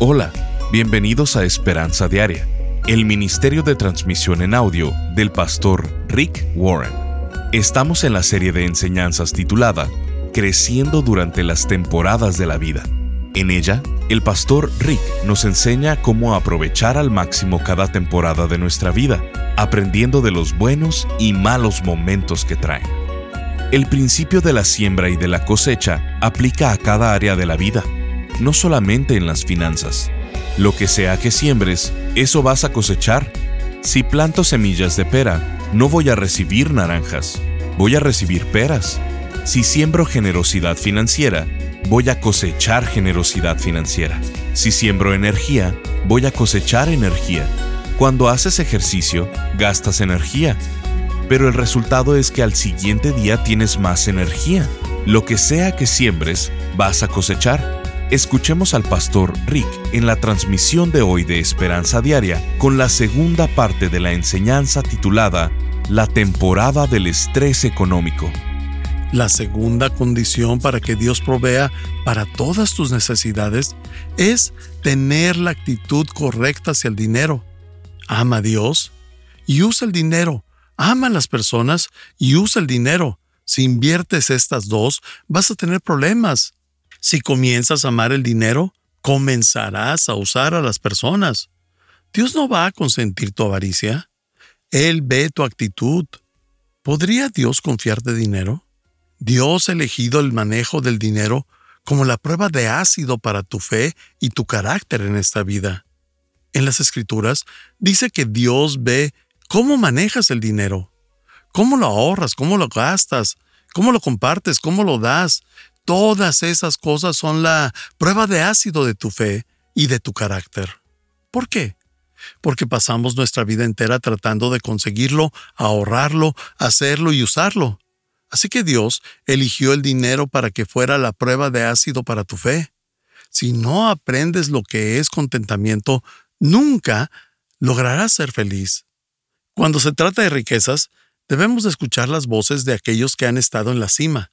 Hola, bienvenidos a Esperanza Diaria, el ministerio de transmisión en audio del pastor Rick Warren. Estamos en la serie de enseñanzas titulada Creciendo durante las temporadas de la vida. En ella, el pastor Rick nos enseña cómo aprovechar al máximo cada temporada de nuestra vida, aprendiendo de los buenos y malos momentos que traen. El principio de la siembra y de la cosecha aplica a cada área de la vida no solamente en las finanzas. Lo que sea que siembres, eso vas a cosechar. Si planto semillas de pera, no voy a recibir naranjas, voy a recibir peras. Si siembro generosidad financiera, voy a cosechar generosidad financiera. Si siembro energía, voy a cosechar energía. Cuando haces ejercicio, gastas energía, pero el resultado es que al siguiente día tienes más energía. Lo que sea que siembres, vas a cosechar. Escuchemos al pastor Rick en la transmisión de hoy de Esperanza Diaria con la segunda parte de la enseñanza titulada La temporada del estrés económico. La segunda condición para que Dios provea para todas tus necesidades es tener la actitud correcta hacia el dinero. Ama a Dios y usa el dinero. Ama a las personas y usa el dinero. Si inviertes estas dos, vas a tener problemas. Si comienzas a amar el dinero, comenzarás a usar a las personas. Dios no va a consentir tu avaricia. Él ve tu actitud. ¿Podría Dios confiar de dinero? Dios ha elegido el manejo del dinero como la prueba de ácido para tu fe y tu carácter en esta vida. En las Escrituras dice que Dios ve cómo manejas el dinero, cómo lo ahorras, cómo lo gastas, cómo lo compartes, cómo lo das, Todas esas cosas son la prueba de ácido de tu fe y de tu carácter. ¿Por qué? Porque pasamos nuestra vida entera tratando de conseguirlo, ahorrarlo, hacerlo y usarlo. Así que Dios eligió el dinero para que fuera la prueba de ácido para tu fe. Si no aprendes lo que es contentamiento, nunca lograrás ser feliz. Cuando se trata de riquezas, debemos escuchar las voces de aquellos que han estado en la cima.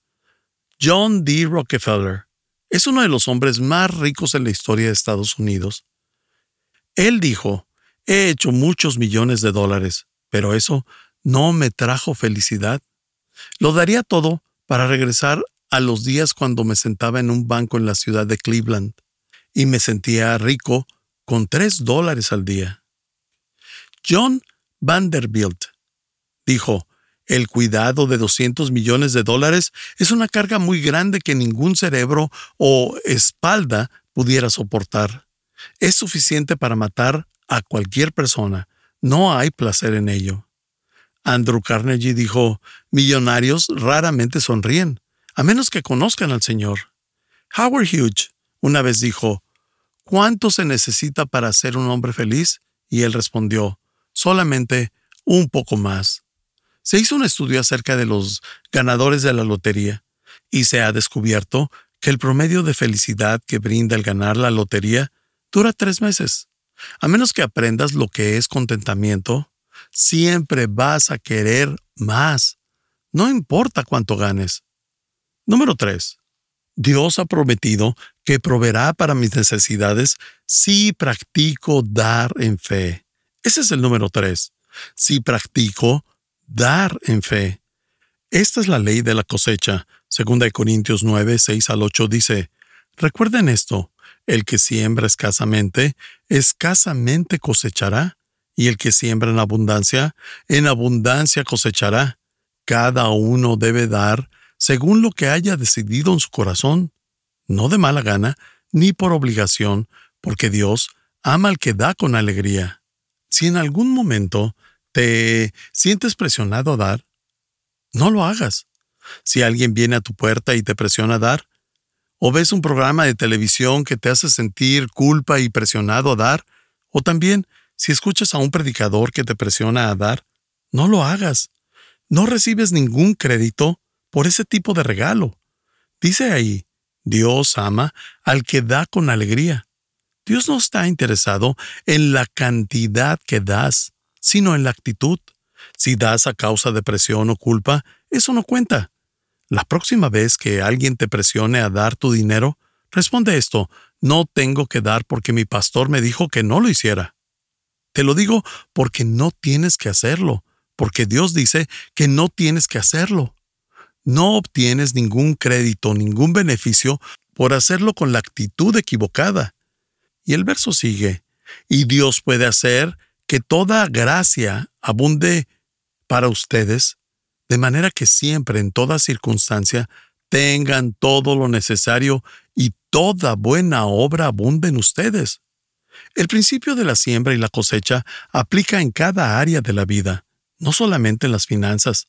John D. Rockefeller es uno de los hombres más ricos en la historia de Estados Unidos. Él dijo, he hecho muchos millones de dólares, pero eso no me trajo felicidad. Lo daría todo para regresar a los días cuando me sentaba en un banco en la ciudad de Cleveland y me sentía rico con tres dólares al día. John Vanderbilt dijo, el cuidado de 200 millones de dólares es una carga muy grande que ningún cerebro o espalda pudiera soportar. Es suficiente para matar a cualquier persona. No hay placer en ello. Andrew Carnegie dijo, millonarios raramente sonríen, a menos que conozcan al Señor. Howard Hughes una vez dijo, ¿cuánto se necesita para ser un hombre feliz? Y él respondió, solamente un poco más. Se hizo un estudio acerca de los ganadores de la lotería y se ha descubierto que el promedio de felicidad que brinda el ganar la lotería dura tres meses. A menos que aprendas lo que es contentamiento, siempre vas a querer más. No importa cuánto ganes. Número 3. Dios ha prometido que proveerá para mis necesidades si practico dar en fe. Ese es el número 3. Si practico dar en fe. Esta es la ley de la cosecha. Segunda de Corintios 9, 6 al 8 dice, Recuerden esto, el que siembra escasamente, escasamente cosechará, y el que siembra en abundancia, en abundancia cosechará. Cada uno debe dar según lo que haya decidido en su corazón, no de mala gana, ni por obligación, porque Dios ama al que da con alegría. Si en algún momento ¿Te sientes presionado a dar? No lo hagas. Si alguien viene a tu puerta y te presiona a dar, o ves un programa de televisión que te hace sentir culpa y presionado a dar, o también si escuchas a un predicador que te presiona a dar, no lo hagas. No recibes ningún crédito por ese tipo de regalo. Dice ahí, Dios ama al que da con alegría. Dios no está interesado en la cantidad que das, sino en la actitud. Si das a causa de presión o culpa, eso no cuenta. La próxima vez que alguien te presione a dar tu dinero, responde esto, no tengo que dar porque mi pastor me dijo que no lo hiciera. Te lo digo porque no tienes que hacerlo, porque Dios dice que no tienes que hacerlo. No obtienes ningún crédito, ningún beneficio por hacerlo con la actitud equivocada. Y el verso sigue, y Dios puede hacer que toda gracia abunde para ustedes, de manera que siempre, en toda circunstancia, tengan todo lo necesario y toda buena obra abunde en ustedes. El principio de la siembra y la cosecha aplica en cada área de la vida, no solamente en las finanzas.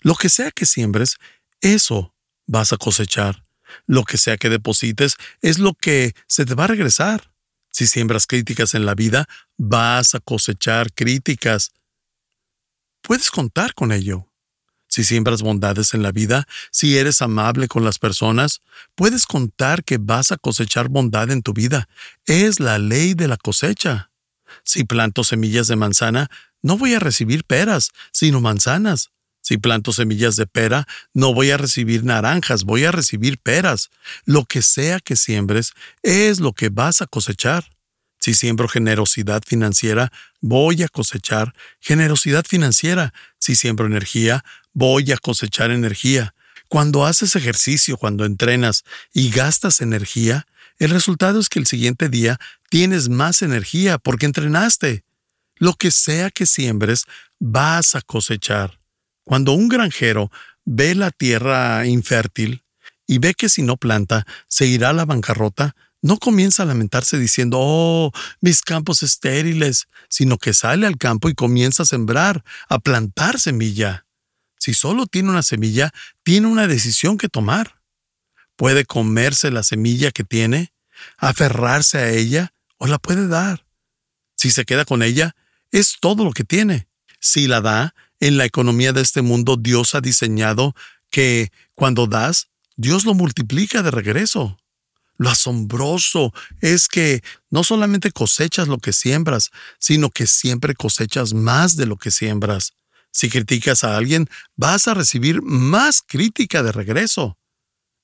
Lo que sea que siembres, eso vas a cosechar. Lo que sea que deposites es lo que se te va a regresar. Si siembras críticas en la vida, vas a cosechar críticas. Puedes contar con ello. Si siembras bondades en la vida, si eres amable con las personas, puedes contar que vas a cosechar bondad en tu vida. Es la ley de la cosecha. Si planto semillas de manzana, no voy a recibir peras, sino manzanas. Si planto semillas de pera, no voy a recibir naranjas, voy a recibir peras. Lo que sea que siembres es lo que vas a cosechar. Si siembro generosidad financiera, voy a cosechar generosidad financiera. Si siembro energía, voy a cosechar energía. Cuando haces ejercicio, cuando entrenas y gastas energía, el resultado es que el siguiente día tienes más energía porque entrenaste. Lo que sea que siembres, vas a cosechar. Cuando un granjero ve la tierra infértil y ve que si no planta se irá a la bancarrota, no comienza a lamentarse diciendo, oh, mis campos estériles, sino que sale al campo y comienza a sembrar, a plantar semilla. Si solo tiene una semilla, tiene una decisión que tomar. Puede comerse la semilla que tiene, aferrarse a ella o la puede dar. Si se queda con ella, es todo lo que tiene. Si la da, en la economía de este mundo Dios ha diseñado que cuando das, Dios lo multiplica de regreso. Lo asombroso es que no solamente cosechas lo que siembras, sino que siempre cosechas más de lo que siembras. Si criticas a alguien, vas a recibir más crítica de regreso.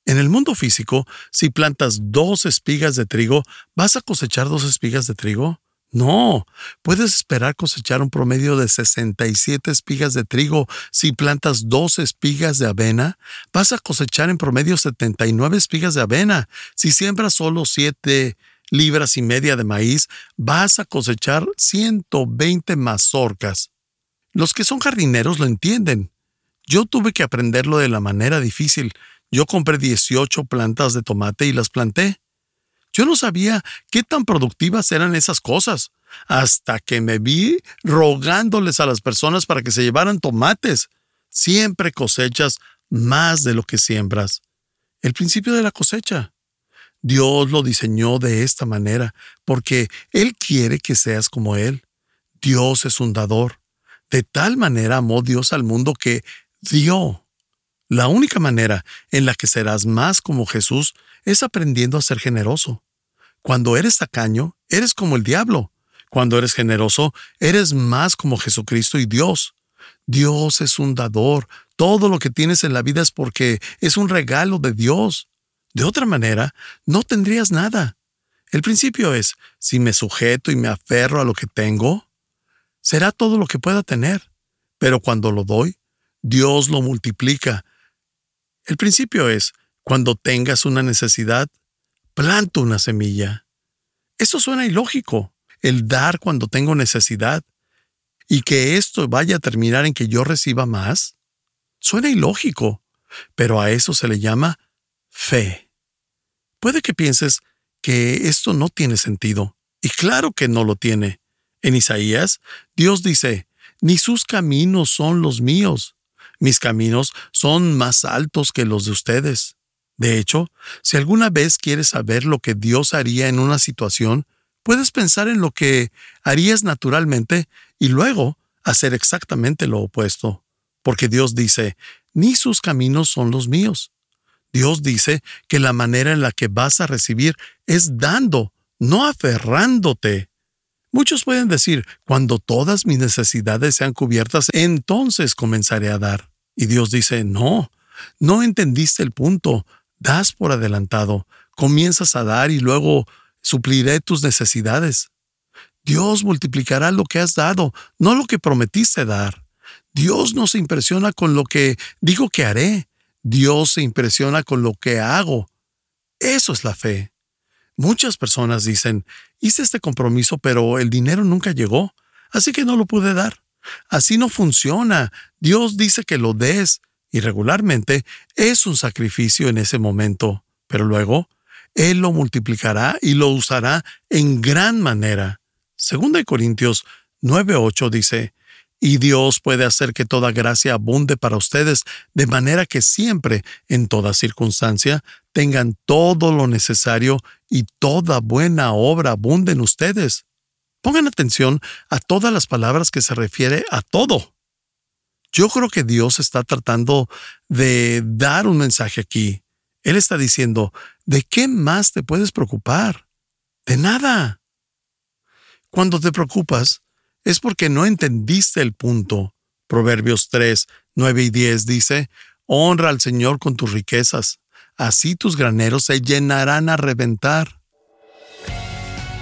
En el mundo físico, si plantas dos espigas de trigo, ¿vas a cosechar dos espigas de trigo? No, puedes esperar cosechar un promedio de 67 espigas de trigo. Si plantas dos espigas de avena, vas a cosechar en promedio 79 espigas de avena. Si siembras solo 7 libras y media de maíz, vas a cosechar 120 mazorcas. Los que son jardineros lo entienden. Yo tuve que aprenderlo de la manera difícil. Yo compré 18 plantas de tomate y las planté. Yo no sabía qué tan productivas eran esas cosas, hasta que me vi rogándoles a las personas para que se llevaran tomates. Siempre cosechas más de lo que siembras. El principio de la cosecha. Dios lo diseñó de esta manera, porque Él quiere que seas como Él. Dios es un dador. De tal manera amó Dios al mundo que dio. La única manera en la que serás más como Jesús es aprendiendo a ser generoso. Cuando eres tacaño, eres como el diablo. Cuando eres generoso, eres más como Jesucristo y Dios. Dios es un dador. Todo lo que tienes en la vida es porque es un regalo de Dios. De otra manera, no tendrías nada. El principio es, si me sujeto y me aferro a lo que tengo, será todo lo que pueda tener. Pero cuando lo doy, Dios lo multiplica. El principio es, cuando tengas una necesidad, planto una semilla. Eso suena ilógico, el dar cuando tengo necesidad y que esto vaya a terminar en que yo reciba más. Suena ilógico, pero a eso se le llama fe. Puede que pienses que esto no tiene sentido, y claro que no lo tiene. En Isaías, Dios dice, ni sus caminos son los míos, mis caminos son más altos que los de ustedes. De hecho, si alguna vez quieres saber lo que Dios haría en una situación, puedes pensar en lo que harías naturalmente y luego hacer exactamente lo opuesto. Porque Dios dice, ni sus caminos son los míos. Dios dice que la manera en la que vas a recibir es dando, no aferrándote. Muchos pueden decir, cuando todas mis necesidades sean cubiertas, entonces comenzaré a dar. Y Dios dice, no, no entendiste el punto das por adelantado, comienzas a dar y luego supliré tus necesidades. Dios multiplicará lo que has dado, no lo que prometiste dar. Dios no se impresiona con lo que digo que haré. Dios se impresiona con lo que hago. Eso es la fe. Muchas personas dicen, hice este compromiso, pero el dinero nunca llegó, así que no lo pude dar. Así no funciona. Dios dice que lo des, y regularmente es un sacrificio en ese momento, pero luego Él lo multiplicará y lo usará en gran manera. Segunda de Corintios 9:8 dice, y Dios puede hacer que toda gracia abunde para ustedes, de manera que siempre, en toda circunstancia, tengan todo lo necesario y toda buena obra abunde en ustedes. Pongan atención a todas las palabras que se refiere a todo. Yo creo que Dios está tratando de dar un mensaje aquí. Él está diciendo, ¿de qué más te puedes preocupar? De nada. Cuando te preocupas, es porque no entendiste el punto. Proverbios 3, 9 y 10 dice, Honra al Señor con tus riquezas, así tus graneros se llenarán a reventar.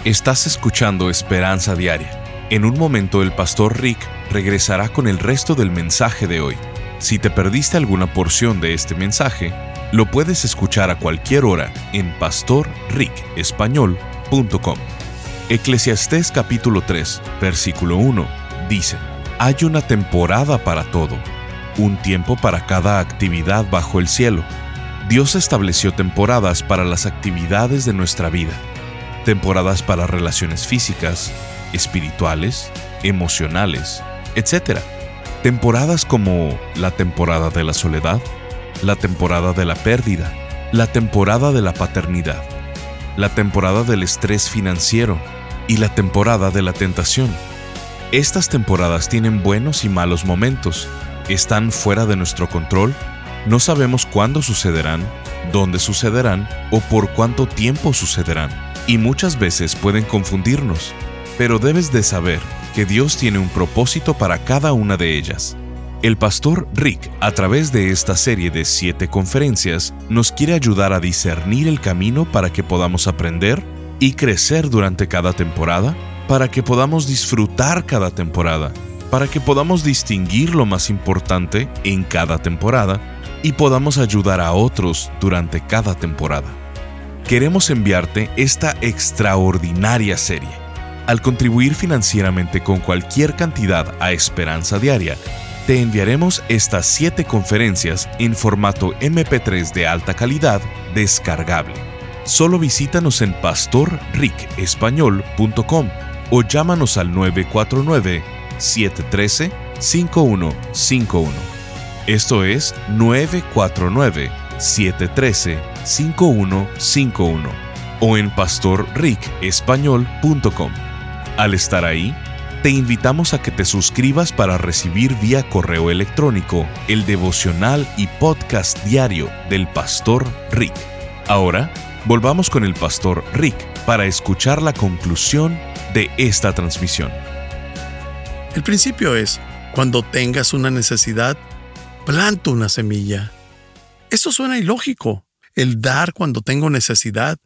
Estás escuchando Esperanza Diaria. En un momento el pastor Rick regresará con el resto del mensaje de hoy. Si te perdiste alguna porción de este mensaje, lo puedes escuchar a cualquier hora en pastorricespañol.com. Eclesiastés capítulo 3, versículo 1 dice, Hay una temporada para todo, un tiempo para cada actividad bajo el cielo. Dios estableció temporadas para las actividades de nuestra vida, temporadas para relaciones físicas, espirituales, emocionales, etc. Temporadas como la temporada de la soledad, la temporada de la pérdida, la temporada de la paternidad, la temporada del estrés financiero, y la temporada de la tentación. Estas temporadas tienen buenos y malos momentos, están fuera de nuestro control, no sabemos cuándo sucederán, dónde sucederán o por cuánto tiempo sucederán, y muchas veces pueden confundirnos, pero debes de saber que Dios tiene un propósito para cada una de ellas. El pastor Rick, a través de esta serie de siete conferencias, nos quiere ayudar a discernir el camino para que podamos aprender y crecer durante cada temporada para que podamos disfrutar cada temporada, para que podamos distinguir lo más importante en cada temporada y podamos ayudar a otros durante cada temporada. Queremos enviarte esta extraordinaria serie. Al contribuir financieramente con cualquier cantidad a Esperanza Diaria, te enviaremos estas 7 conferencias en formato MP3 de alta calidad descargable solo visítanos en pastorricespañol.com o llámanos al 949-713-5151. Esto es 949-713-5151 o en pastorricespañol.com. Al estar ahí, te invitamos a que te suscribas para recibir vía correo electrónico el devocional y podcast diario del Pastor Rick. Ahora, Volvamos con el pastor Rick para escuchar la conclusión de esta transmisión. El principio es, cuando tengas una necesidad, planta una semilla. Esto suena ilógico, el dar cuando tengo necesidad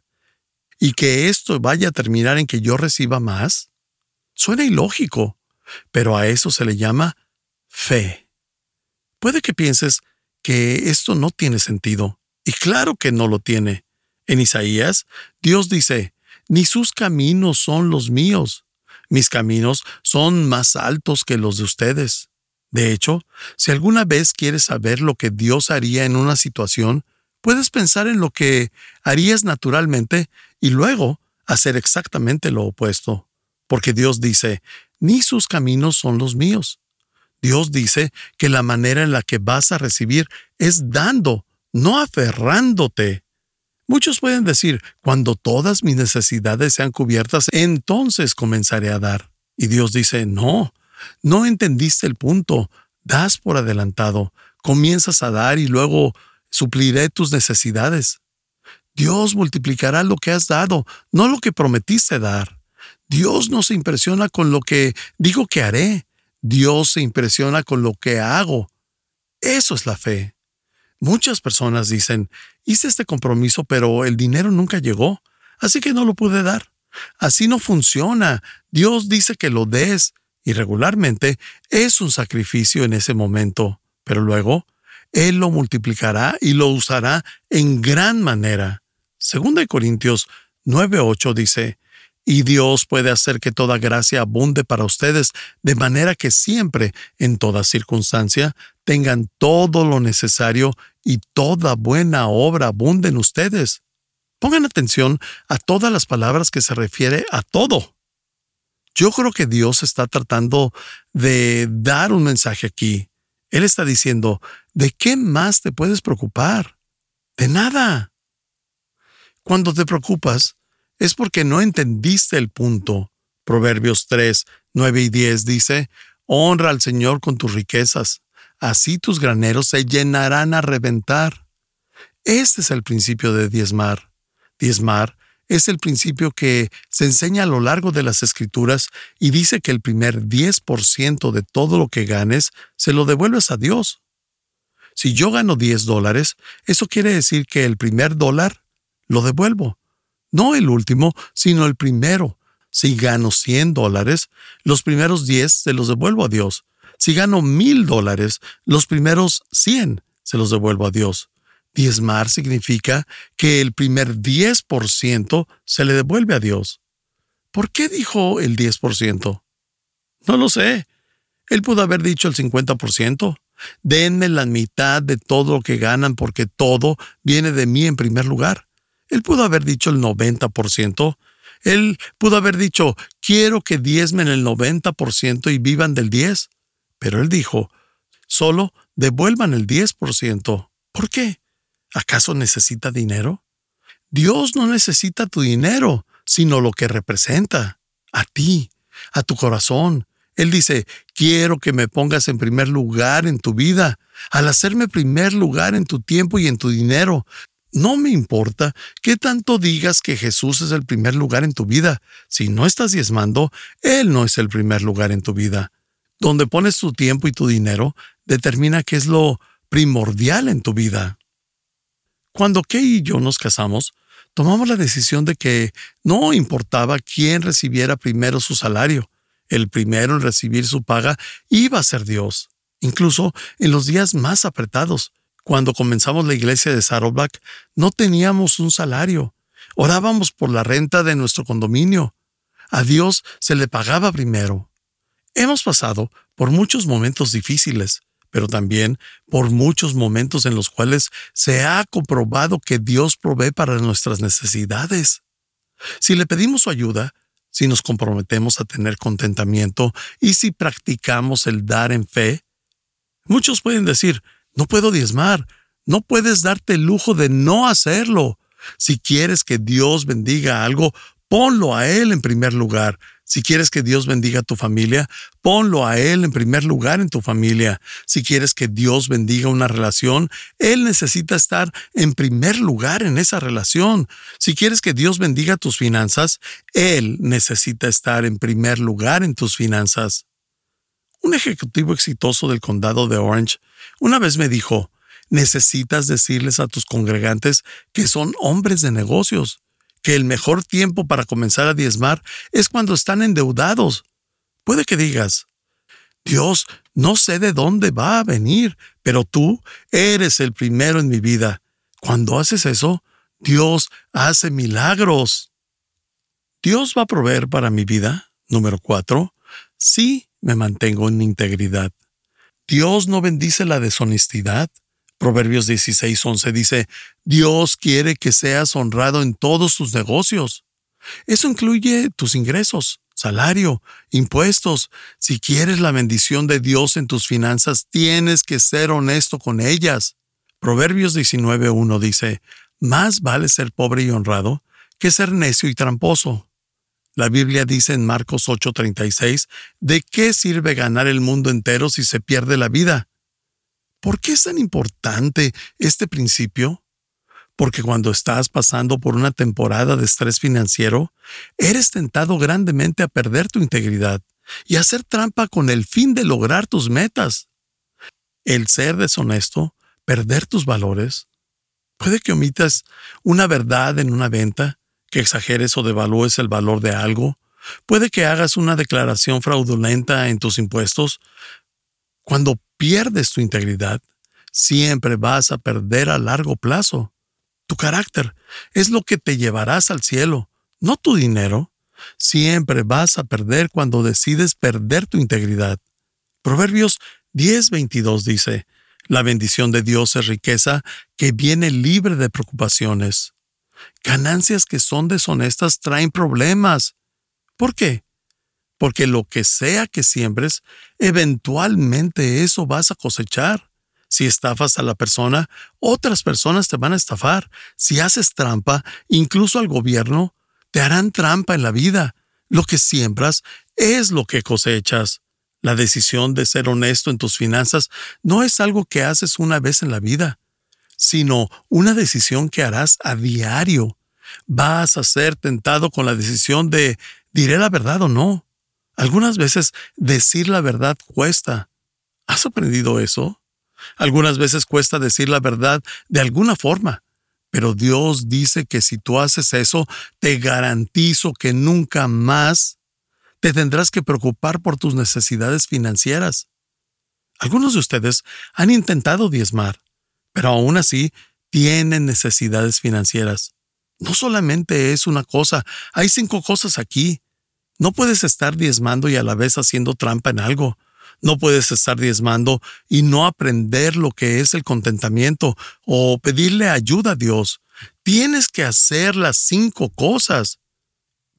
y que esto vaya a terminar en que yo reciba más. Suena ilógico, pero a eso se le llama fe. Puede que pienses que esto no tiene sentido, y claro que no lo tiene. En Isaías, Dios dice, ni sus caminos son los míos, mis caminos son más altos que los de ustedes. De hecho, si alguna vez quieres saber lo que Dios haría en una situación, puedes pensar en lo que harías naturalmente y luego hacer exactamente lo opuesto. Porque Dios dice, ni sus caminos son los míos. Dios dice que la manera en la que vas a recibir es dando, no aferrándote. Muchos pueden decir, cuando todas mis necesidades sean cubiertas, entonces comenzaré a dar. Y Dios dice, no, no entendiste el punto, das por adelantado, comienzas a dar y luego supliré tus necesidades. Dios multiplicará lo que has dado, no lo que prometiste dar. Dios no se impresiona con lo que digo que haré, Dios se impresiona con lo que hago. Eso es la fe. Muchas personas dicen, hice este compromiso, pero el dinero nunca llegó, así que no lo pude dar. Así no funciona. Dios dice que lo des, y regularmente es un sacrificio en ese momento, pero luego Él lo multiplicará y lo usará en gran manera. Segunda de Corintios 9:8 dice, y Dios puede hacer que toda gracia abunde para ustedes, de manera que siempre, en toda circunstancia, tengan todo lo necesario y toda buena obra abunde en ustedes. Pongan atención a todas las palabras que se refiere a todo. Yo creo que Dios está tratando de dar un mensaje aquí. Él está diciendo, ¿de qué más te puedes preocupar? De nada. Cuando te preocupas, es porque no entendiste el punto. Proverbios 3, 9 y 10 dice, Honra al Señor con tus riquezas, así tus graneros se llenarán a reventar. Este es el principio de diezmar. Diezmar es el principio que se enseña a lo largo de las escrituras y dice que el primer 10% de todo lo que ganes se lo devuelves a Dios. Si yo gano 10 dólares, eso quiere decir que el primer dólar lo devuelvo. No el último, sino el primero. Si gano 100 dólares, los primeros 10 se los devuelvo a Dios. Si gano mil dólares, los primeros 100 se los devuelvo a Dios. Diezmar significa que el primer 10% se le devuelve a Dios. ¿Por qué dijo el 10%? No lo sé. Él pudo haber dicho el 50%. Denme la mitad de todo lo que ganan porque todo viene de mí en primer lugar. Él pudo haber dicho el 90%. Él pudo haber dicho, quiero que diezmen el 90% y vivan del 10%. Pero él dijo, solo devuelvan el 10%. ¿Por qué? ¿Acaso necesita dinero? Dios no necesita tu dinero, sino lo que representa, a ti, a tu corazón. Él dice, quiero que me pongas en primer lugar en tu vida. Al hacerme primer lugar en tu tiempo y en tu dinero, no me importa qué tanto digas que Jesús es el primer lugar en tu vida. Si no estás diezmando, Él no es el primer lugar en tu vida. Donde pones tu tiempo y tu dinero determina qué es lo primordial en tu vida. Cuando Kay y yo nos casamos, tomamos la decisión de que no importaba quién recibiera primero su salario. El primero en recibir su paga iba a ser Dios, incluso en los días más apretados. Cuando comenzamos la iglesia de Saddleback, no teníamos un salario. Orábamos por la renta de nuestro condominio. A Dios se le pagaba primero. Hemos pasado por muchos momentos difíciles, pero también por muchos momentos en los cuales se ha comprobado que Dios provee para nuestras necesidades. Si le pedimos su ayuda, si nos comprometemos a tener contentamiento y si practicamos el dar en fe, muchos pueden decir, no puedo diezmar. No puedes darte el lujo de no hacerlo. Si quieres que Dios bendiga algo, ponlo a Él en primer lugar. Si quieres que Dios bendiga a tu familia, ponlo a Él en primer lugar en tu familia. Si quieres que Dios bendiga una relación, Él necesita estar en primer lugar en esa relación. Si quieres que Dios bendiga tus finanzas, Él necesita estar en primer lugar en tus finanzas. Un ejecutivo exitoso del condado de Orange una vez me dijo, necesitas decirles a tus congregantes que son hombres de negocios, que el mejor tiempo para comenzar a diezmar es cuando están endeudados. Puede que digas, Dios, no sé de dónde va a venir, pero tú eres el primero en mi vida. Cuando haces eso, Dios hace milagros. Dios va a proveer para mi vida. Número cuatro, sí me mantengo en integridad. Dios no bendice la deshonestidad. Proverbios 16:11 dice, Dios quiere que seas honrado en todos tus negocios. Eso incluye tus ingresos, salario, impuestos. Si quieres la bendición de Dios en tus finanzas, tienes que ser honesto con ellas. Proverbios 19:1 dice, Más vale ser pobre y honrado que ser necio y tramposo. La Biblia dice en Marcos 8:36, ¿de qué sirve ganar el mundo entero si se pierde la vida? ¿Por qué es tan importante este principio? Porque cuando estás pasando por una temporada de estrés financiero, eres tentado grandemente a perder tu integridad y hacer trampa con el fin de lograr tus metas. El ser deshonesto, perder tus valores, Puede que omitas una verdad en una venta, que exageres o devalúes el valor de algo. Puede que hagas una declaración fraudulenta en tus impuestos. Cuando pierdes tu integridad, siempre vas a perder a largo plazo. Tu carácter es lo que te llevarás al cielo, no tu dinero. Siempre vas a perder cuando decides perder tu integridad. Proverbios 10:22 dice, La bendición de Dios es riqueza que viene libre de preocupaciones. Ganancias que son deshonestas traen problemas. ¿Por qué? Porque lo que sea que siembres, eventualmente eso vas a cosechar. Si estafas a la persona, otras personas te van a estafar. Si haces trampa, incluso al gobierno, te harán trampa en la vida. Lo que siembras es lo que cosechas. La decisión de ser honesto en tus finanzas no es algo que haces una vez en la vida, sino una decisión que harás a diario. Vas a ser tentado con la decisión de ¿diré la verdad o no? Algunas veces decir la verdad cuesta. ¿Has aprendido eso? Algunas veces cuesta decir la verdad de alguna forma, pero Dios dice que si tú haces eso, te garantizo que nunca más te tendrás que preocupar por tus necesidades financieras. Algunos de ustedes han intentado diezmar, pero aún así tienen necesidades financieras. No solamente es una cosa, hay cinco cosas aquí. No puedes estar diezmando y a la vez haciendo trampa en algo. No puedes estar diezmando y no aprender lo que es el contentamiento o pedirle ayuda a Dios. Tienes que hacer las cinco cosas.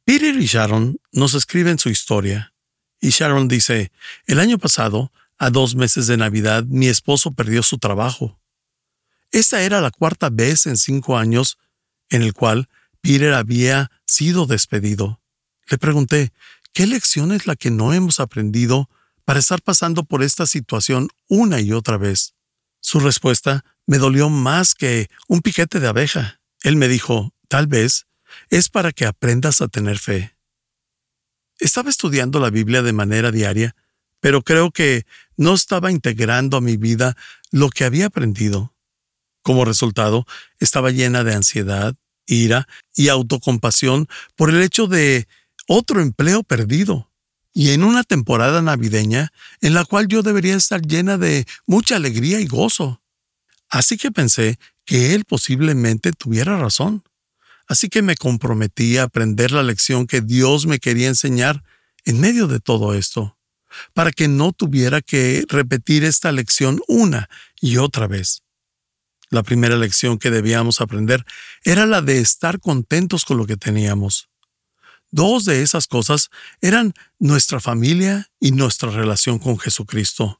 Peter y Sharon nos escriben su historia. Y Sharon dice, el año pasado, a dos meses de Navidad, mi esposo perdió su trabajo. Esta era la cuarta vez en cinco años en el cual Peter había sido despedido. Le pregunté, ¿qué lección es la que no hemos aprendido para estar pasando por esta situación una y otra vez? Su respuesta me dolió más que un piquete de abeja. Él me dijo, tal vez es para que aprendas a tener fe. Estaba estudiando la Biblia de manera diaria, pero creo que no estaba integrando a mi vida lo que había aprendido. Como resultado, estaba llena de ansiedad, ira y autocompasión por el hecho de otro empleo perdido, y en una temporada navideña en la cual yo debería estar llena de mucha alegría y gozo. Así que pensé que él posiblemente tuviera razón. Así que me comprometí a aprender la lección que Dios me quería enseñar en medio de todo esto, para que no tuviera que repetir esta lección una y otra vez. La primera lección que debíamos aprender era la de estar contentos con lo que teníamos. Dos de esas cosas eran nuestra familia y nuestra relación con Jesucristo.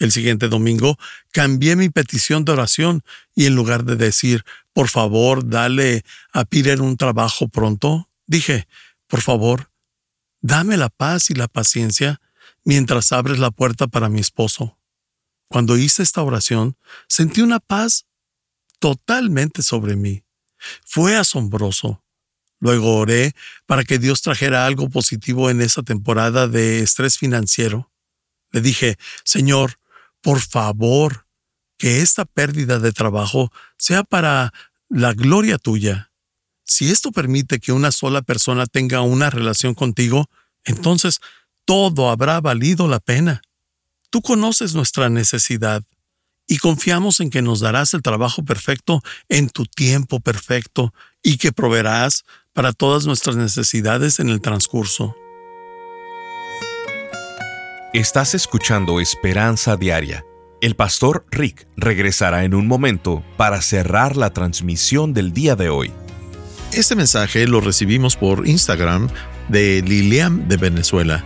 El siguiente domingo cambié mi petición de oración y en lugar de decir, por favor, dale a Peter un trabajo pronto, dije, por favor, dame la paz y la paciencia mientras abres la puerta para mi esposo. Cuando hice esta oración, sentí una paz totalmente sobre mí. Fue asombroso. Luego oré para que Dios trajera algo positivo en esa temporada de estrés financiero. Le dije, Señor, por favor, que esta pérdida de trabajo sea para la gloria tuya. Si esto permite que una sola persona tenga una relación contigo, entonces todo habrá valido la pena. Tú conoces nuestra necesidad y confiamos en que nos darás el trabajo perfecto en tu tiempo perfecto y que proveerás para todas nuestras necesidades en el transcurso. Estás escuchando Esperanza Diaria. El pastor Rick regresará en un momento para cerrar la transmisión del día de hoy. Este mensaje lo recibimos por Instagram de Lilian de Venezuela.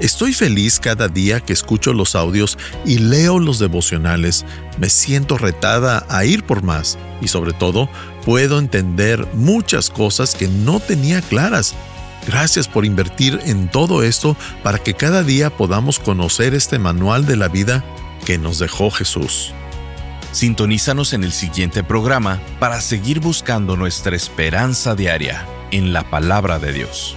Estoy feliz cada día que escucho los audios y leo los devocionales. Me siento retada a ir por más y sobre todo puedo entender muchas cosas que no tenía claras Gracias por invertir en todo esto para que cada día podamos conocer este manual de la vida que nos dejó Jesús. Sintonízanos en el siguiente programa para seguir buscando nuestra esperanza diaria en la palabra de Dios.